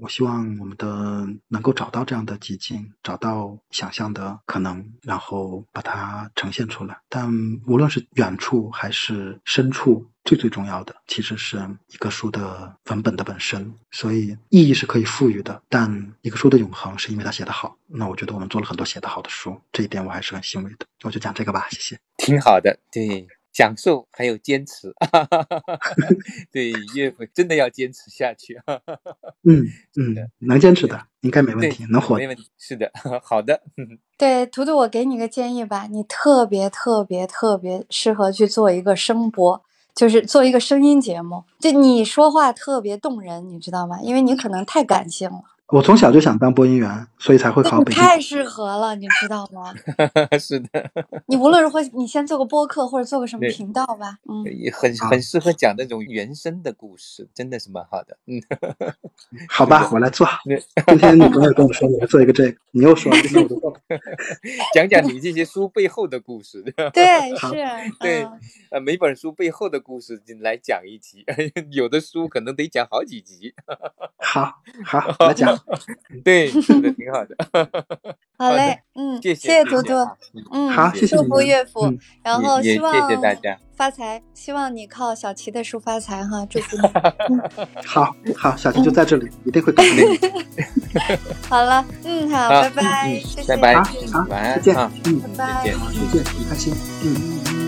S2: 我希望我们的能够找到这样的极境，找到想象的可能，然后把它呈现出来。但无论是远处还是深处，最最重要的其实是一个书的文本的本身。所以意义是可以赋予的，但一个书的永恒是因为它写得好。那我觉得我们做了很多写得好的书，这一点我还是很欣慰的。我就讲这个吧，谢谢。
S3: 挺好的，对，讲述还有坚持，<laughs> 对，岳父真的要坚持下去。
S2: 嗯嗯，能坚持的应该没问题，能活
S3: 没问题。是的，<laughs> 好的。
S1: 对，图图，我给你个建议吧，你特别特别特别适合去做一个声播，就是做一个声音节目，就你说话特别动人，你知道吗？因为你可能太感性了。
S2: 我从小就想当播音员，所以才会考北京。
S1: 太适合了，你知道吗？<laughs>
S3: 是的。
S1: 你无论如何，你先做个播客或者做个什么频道吧。嗯，
S3: 也很很适合讲那种原生的故事，真的是蛮好的。嗯，<laughs>
S2: 好吧，我来做。今天你朋友跟我说你要做一个这个，你又说，今天我就做。<laughs>
S3: 讲讲你这些书背后的故事。
S1: 对，是。
S3: 对，呃，每本书背后的故事来讲一集，有的书可能得讲好几集。
S2: 好好来讲。<laughs>
S3: 对，是的，挺好的。<laughs>
S1: 好嘞，嗯，谢
S3: 谢
S1: 图图，嗯，
S2: 好，谢谢
S1: 祝福岳父，然后希望
S3: 谢谢大家
S1: 发财，希望你靠小齐的书发财哈，祝福你。<laughs>
S2: 好好，小齐就在这里，一定会搞定。
S1: 好了，嗯，好，拜拜，谢谢，
S3: 拜拜，
S2: 好，
S3: 晚安，
S2: 再见，
S3: 嗯，
S2: 拜拜，再见，很开心，嗯。